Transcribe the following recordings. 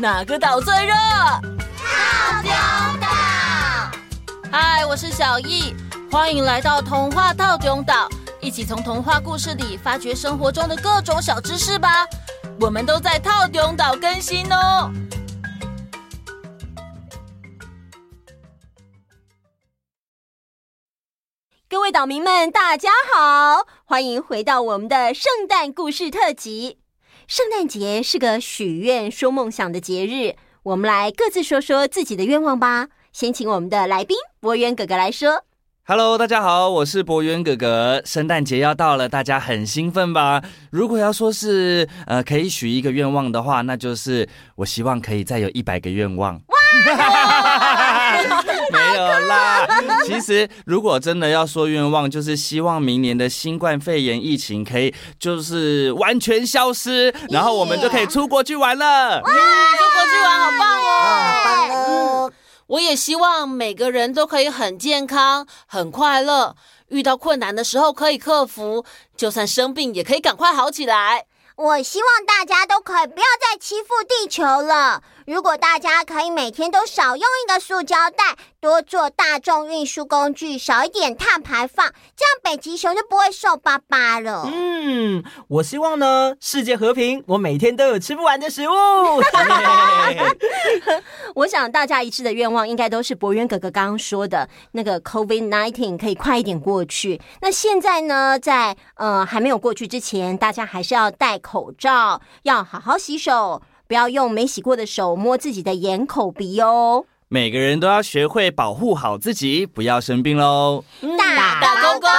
哪个岛最热？套丁岛。嗨，我是小艺，欢迎来到童话套丁岛，一起从童话故事里发掘生活中的各种小知识吧。我们都在套丁岛更新哦。各位岛民们，大家好，欢迎回到我们的圣诞故事特辑。圣诞节是个许愿、说梦想的节日，我们来各自说说自己的愿望吧。先请我们的来宾博渊哥哥来说。Hello，大家好，我是博渊哥哥。圣诞节要到了，大家很兴奋吧？如果要说是呃，可以许一个愿望的话，那就是我希望可以再有一百个愿望。没有啦，其实如果真的要说愿望，就是希望明年的新冠肺炎疫情可以就是完全消失，然后我们就可以出国去玩了。哇，出国去玩好棒哦！好棒哦！我也希望每个人都可以很健康、很快乐，遇到困难的时候可以克服，就算生病也可以赶快好起来。我希望大家都可以不要再欺负地球了。如果大家可以每天都少用一个塑胶袋，多坐大众运输工具，少一点碳排放，这样北极熊就不会瘦巴巴了。嗯，我希望呢，世界和平，我每天都有吃不完的食物。我想大家一致的愿望，应该都是博渊哥哥刚刚说的那个 COVID nineteen 可以快一点过去。那现在呢，在呃还没有过去之前，大家还是要戴口罩，要好好洗手。不要用没洗过的手摸自己的眼、口、鼻哦。每个人都要学会保护好自己，不要生病喽。大大公公，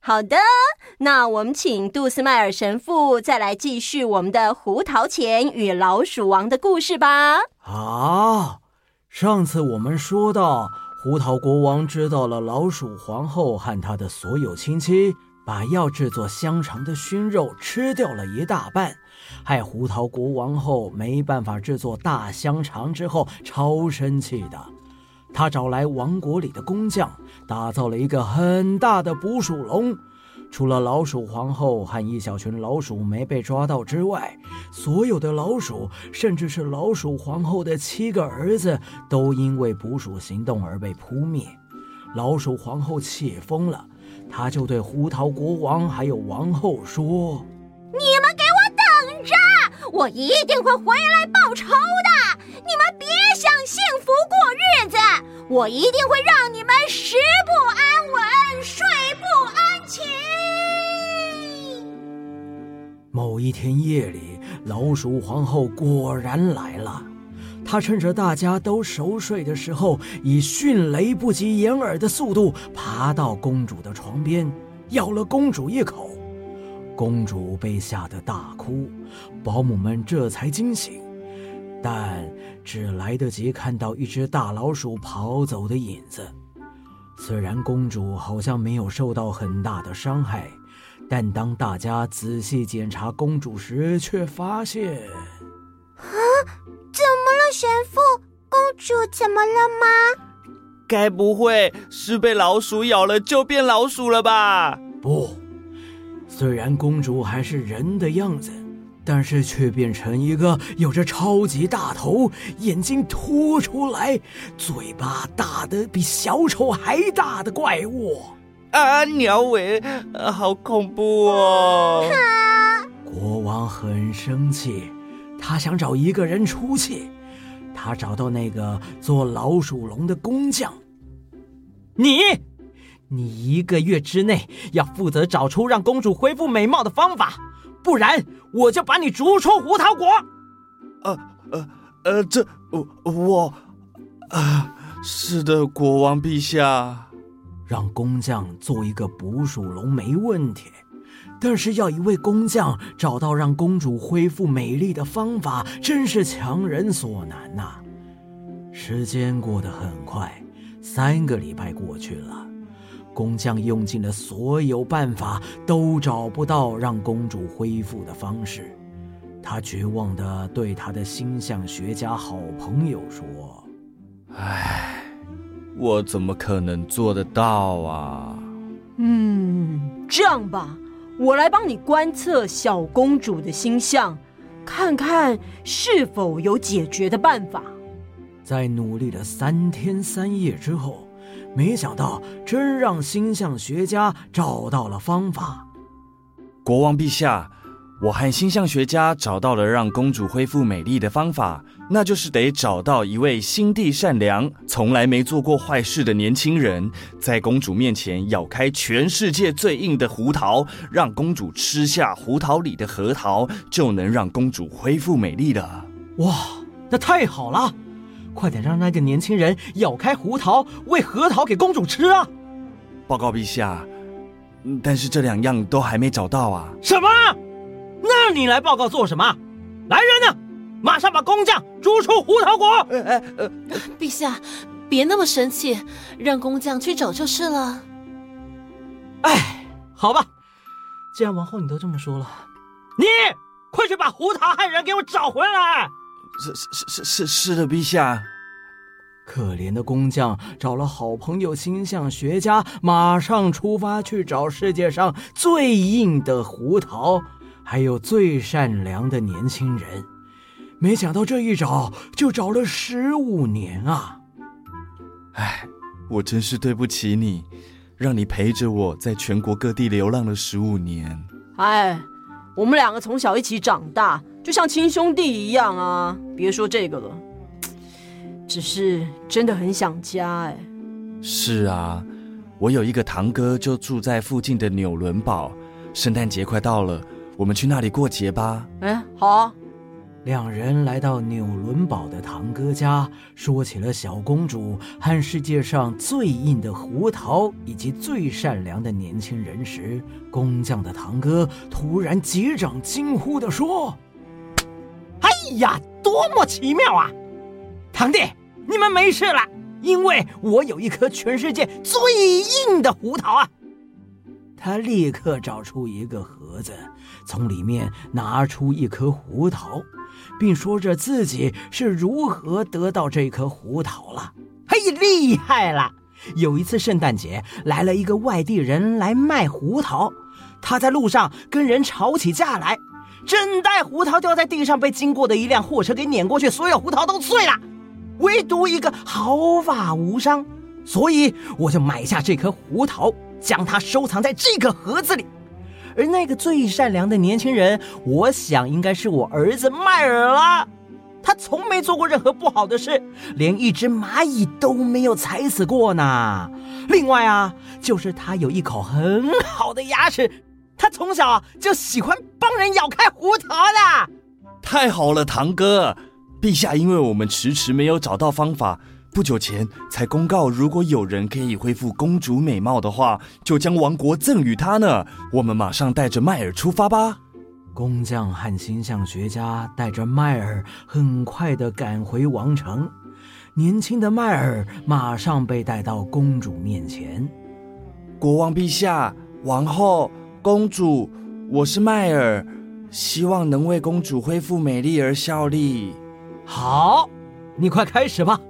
好的，那我们请杜斯迈尔神父再来继续我们的胡桃钳与老鼠王的故事吧。啊，上次我们说到，胡桃国王知道了老鼠皇后和他的所有亲戚把要制作香肠的熏肉吃掉了一大半。害胡桃国王后没办法制作大香肠之后，超生气的。他找来王国里的工匠，打造了一个很大的捕鼠笼。除了老鼠皇后和一小群老鼠没被抓到之外，所有的老鼠，甚至是老鼠皇后的七个儿子，都因为捕鼠行动而被扑灭。老鼠皇后气疯了，她就对胡桃国王还有王后说：“！”我一定会回来报仇的！你们别想幸福过日子，我一定会让你们食不安稳，睡不安寝。某一天夜里，老鼠皇后果然来了。她趁着大家都熟睡的时候，以迅雷不及掩耳的速度爬到公主的床边，咬了公主一口。公主被吓得大哭，保姆们这才惊醒，但只来得及看到一只大老鼠跑走的影子。虽然公主好像没有受到很大的伤害，但当大家仔细检查公主时，却发现……啊，怎么了，神父？公主怎么了吗？该不会是被老鼠咬了就变老鼠了吧？不。虽然公主还是人的样子，但是却变成一个有着超级大头、眼睛凸出来、嘴巴大的比小丑还大的怪物。啊，鸟尾，啊，好恐怖哦！国王很生气，他想找一个人出气。他找到那个做老鼠笼的工匠，你。你一个月之内要负责找出让公主恢复美貌的方法，不然我就把你逐出胡桃国。呃呃呃，这我我啊、是的，国王陛下。让工匠做一个捕鼠笼没问题，但是要一位工匠找到让公主恢复美丽的方法，真是强人所难呐、时间过得很快，三个礼拜过去了。工匠用尽了所有办法，都找不到让公主恢复的方式。他绝望地对他的星象学家好朋友说：“唉，我怎么可能做得到啊？”嗯，这样吧，我来帮你观测小公主的星象，看看是否有解决的办法。在努力了三天三夜之后，没想到真让星象学家找到了方法。国王陛下。我和星象学家找到了让公主恢复美丽的方法，那就是得找到一位心地善良、从来没做过坏事的年轻人，在公主面前咬开全世界最硬的胡桃，让公主吃下胡桃里的核桃，就能让公主恢复美丽了。哇，那太好了！快点让那个年轻人咬开胡桃，喂核桃给公主吃啊！报告陛下，但是这两样都还没找到啊！什么？那你来报告做什么？来人呐，马上把工匠逐出胡桃国！呃呃呃，陛下，别那么生气，让工匠去找就是了。哎，好吧，既然王后你都这么说了，你快去把胡桃害人给我找回来！是是是是是的，陛下。可怜的工匠找了好朋友星象学家，马上出发去找世界上最硬的胡桃。还有最善良的年轻人，没想到这一找就找了十五年啊！哎，我真是对不起你，让你陪着我在全国各地流浪了十五年。哎，我们两个从小一起长大，就像亲兄弟一样啊！别说这个了，只是真的很想家哎。是啊，我有一个堂哥，就住在附近的纽伦堡。圣诞节快到了。我们去那里过节吧。哎，好啊。两人来到纽伦堡的堂哥家，说起了小公主和世界上最硬的胡桃以及最善良的年轻人时，工匠的堂哥突然击掌惊呼地说：“哎呀，多么奇妙啊！堂弟，你们没事了，因为我有一颗全世界最硬的胡桃啊！”他立刻找出一个盒子，从里面拿出一颗胡桃，并说着自己是如何得到这颗胡桃了。嘿，厉害了！有一次圣诞节，来了一个外地人来卖胡桃，他在路上跟人吵起架来，整袋胡桃掉在地上，被经过的一辆货车给碾过去，所有胡桃都碎了，唯独一个毫发无伤，所以我就买下这颗胡桃。将它收藏在这个盒子里，而那个最善良的年轻人，我想应该是我儿子迈尔了。他从没做过任何不好的事，连一只蚂蚁都没有踩死过呢。另外啊，就是他有一口很好的牙齿，他从小就喜欢帮人咬开胡桃的。太好了，堂哥，陛下，因为我们迟迟没有找到方法。不久前才公告，如果有人可以恢复公主美貌的话，就将王国赠予他呢。我们马上带着迈尔出发吧。工匠和星象学家带着迈尔很快的赶回王城。年轻的迈尔马上被带到公主面前。国王陛下、王后、公主，我是迈尔，希望能为公主恢复美丽而效力。好，你快开始吧。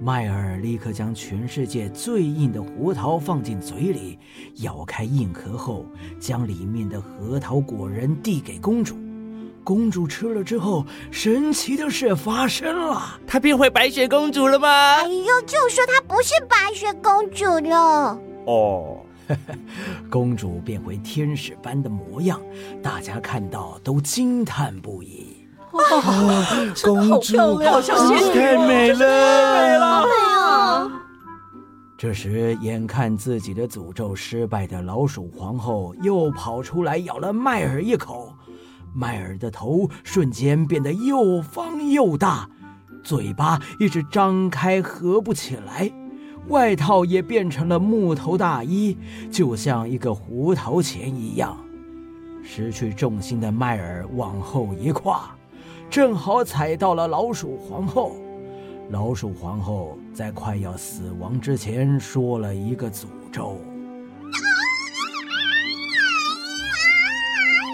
迈尔立刻将全世界最硬的胡桃放进嘴里，咬开硬壳后，将里面的核桃果仁递给公主。公主吃了之后，神奇的事发生了，她变回白雪公主了吗？哎呦，就说她不是白雪公主了。哦，公主变回天使般的模样，大家看到都惊叹不已。哇，公主太美了，太美了！这时，眼看自己的诅咒失败的老鼠皇后又跑出来咬了麦尔一口，麦尔的头瞬间变得又方又大，嘴巴一直张开合不起来，外套也变成了木头大衣，就像一个胡桃钳一样。失去重心的迈尔往后一跨。正好踩到了老鼠皇后，老鼠皇后在快要死亡之前说了一个诅咒：“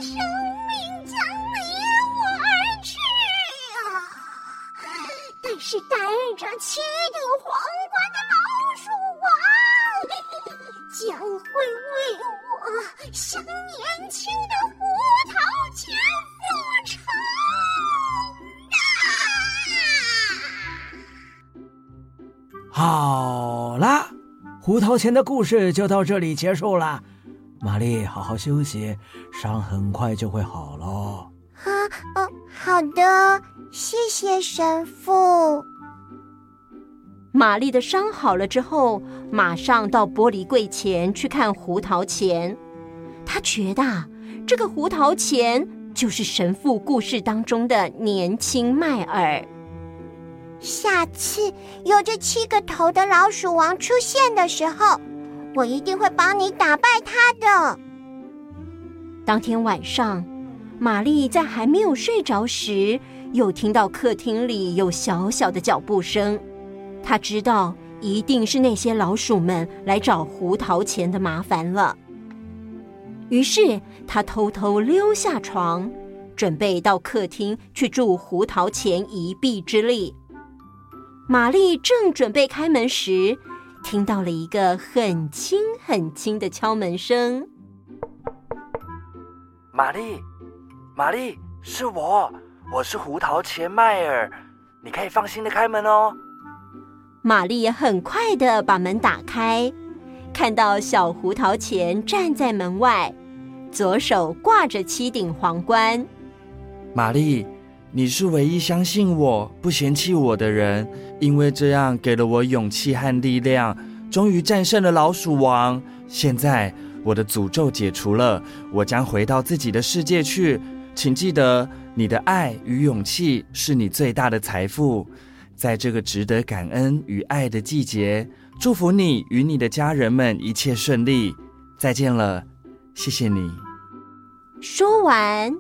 生命将离我而去啊！但是戴着七顶皇冠的老书王，将会为我向年轻的胡桃钳复仇的。好啦，胡桃钳的故事就到这里结束了。玛丽，好好休息，伤很快就会好了。啊，哦、啊，好的，谢谢神父。玛丽的伤好了之后，马上到玻璃柜前去看胡桃钳。她觉得这个胡桃钳就是神父故事当中的年轻迈尔。下次有着七个头的老鼠王出现的时候，我一定会帮你打败他的。当天晚上，玛丽在还没有睡着时，又听到客厅里有小小的脚步声。他知道一定是那些老鼠们来找胡桃钳的麻烦了，于是他偷偷溜下床，准备到客厅去助胡桃钳一臂之力。玛丽正准备开门时，听到了一个很轻很轻的敲门声。玛丽，玛丽，是我，我是胡桃钳迈尔，你可以放心的开门哦。玛丽很快地把门打开，看到小胡桃钳站在门外，左手挂着七顶皇冠。玛丽，你是唯一相信我、不嫌弃我的人，因为这样给了我勇气和力量，终于战胜了老鼠王。现在我的诅咒解除了，我将回到自己的世界去。请记得，你的爱与勇气是你最大的财富。在这个值得感恩与爱的季节，祝福你与你的家人们一切顺利。再见了，谢谢你。说完，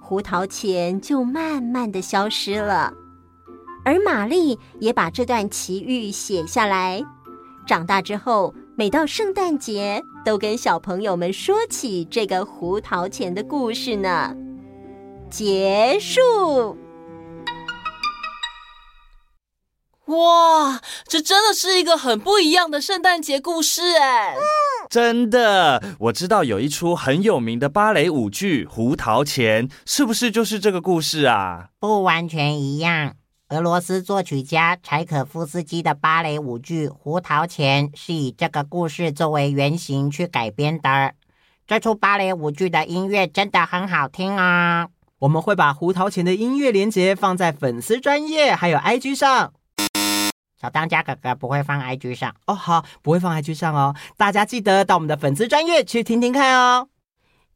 胡桃钱就慢慢的消失了，而玛丽也把这段奇遇写下来。长大之后，每到圣诞节，都跟小朋友们说起这个胡桃钱的故事呢。结束。哇，这真的是一个很不一样的圣诞节故事哎！真的，我知道有一出很有名的芭蕾舞剧《胡桃钳》，是不是就是这个故事啊？不完全一样。俄罗斯作曲家柴可夫斯基的芭蕾舞剧《胡桃钳》是以这个故事作为原型去改编的。这出芭蕾舞剧的音乐真的很好听啊！我们会把胡桃钳的音乐连接放在粉丝专业还有 IG 上。小当家哥哥不会放 IG 上哦，好，不会放 IG 上哦。大家记得到我们的粉丝专页去听听看哦。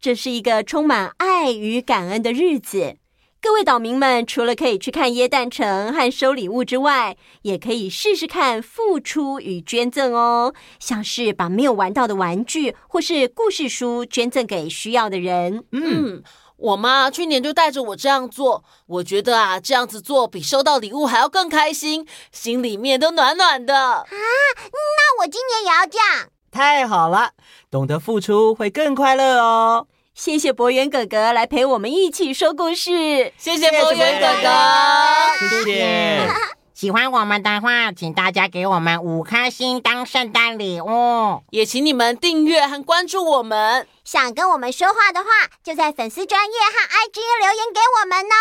这是一个充满爱与感恩的日子。各位岛民们，除了可以去看耶诞城和收礼物之外，也可以试试看付出与捐赠哦。像是把没有玩到的玩具或是故事书捐赠给需要的人。嗯。我妈去年就带着我这样做，我觉得啊，这样子做比收到礼物还要更开心，心里面都暖暖的啊。那我今年也要这样。太好了，懂得付出会更快乐哦。谢谢博元哥哥来陪我们一起说故事，谢谢博元哥哥，谢谢。喜欢我们的话，请大家给我们五颗星当圣诞礼物，也请你们订阅和关注我们。想跟我们说话的话，就在粉丝专业和 IG 留言给我们哦。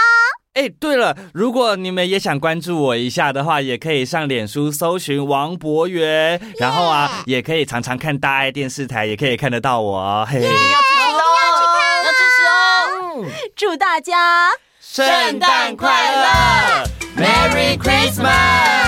哎，对了，如果你们也想关注我一下的话，也可以上脸书搜寻王博元，Yeah. 然后啊，也可以常常看大爱电视台，也可以看得到我。嘿，嘿，要支持哦，要支持哦！祝大家圣诞快乐！Merry Christmas！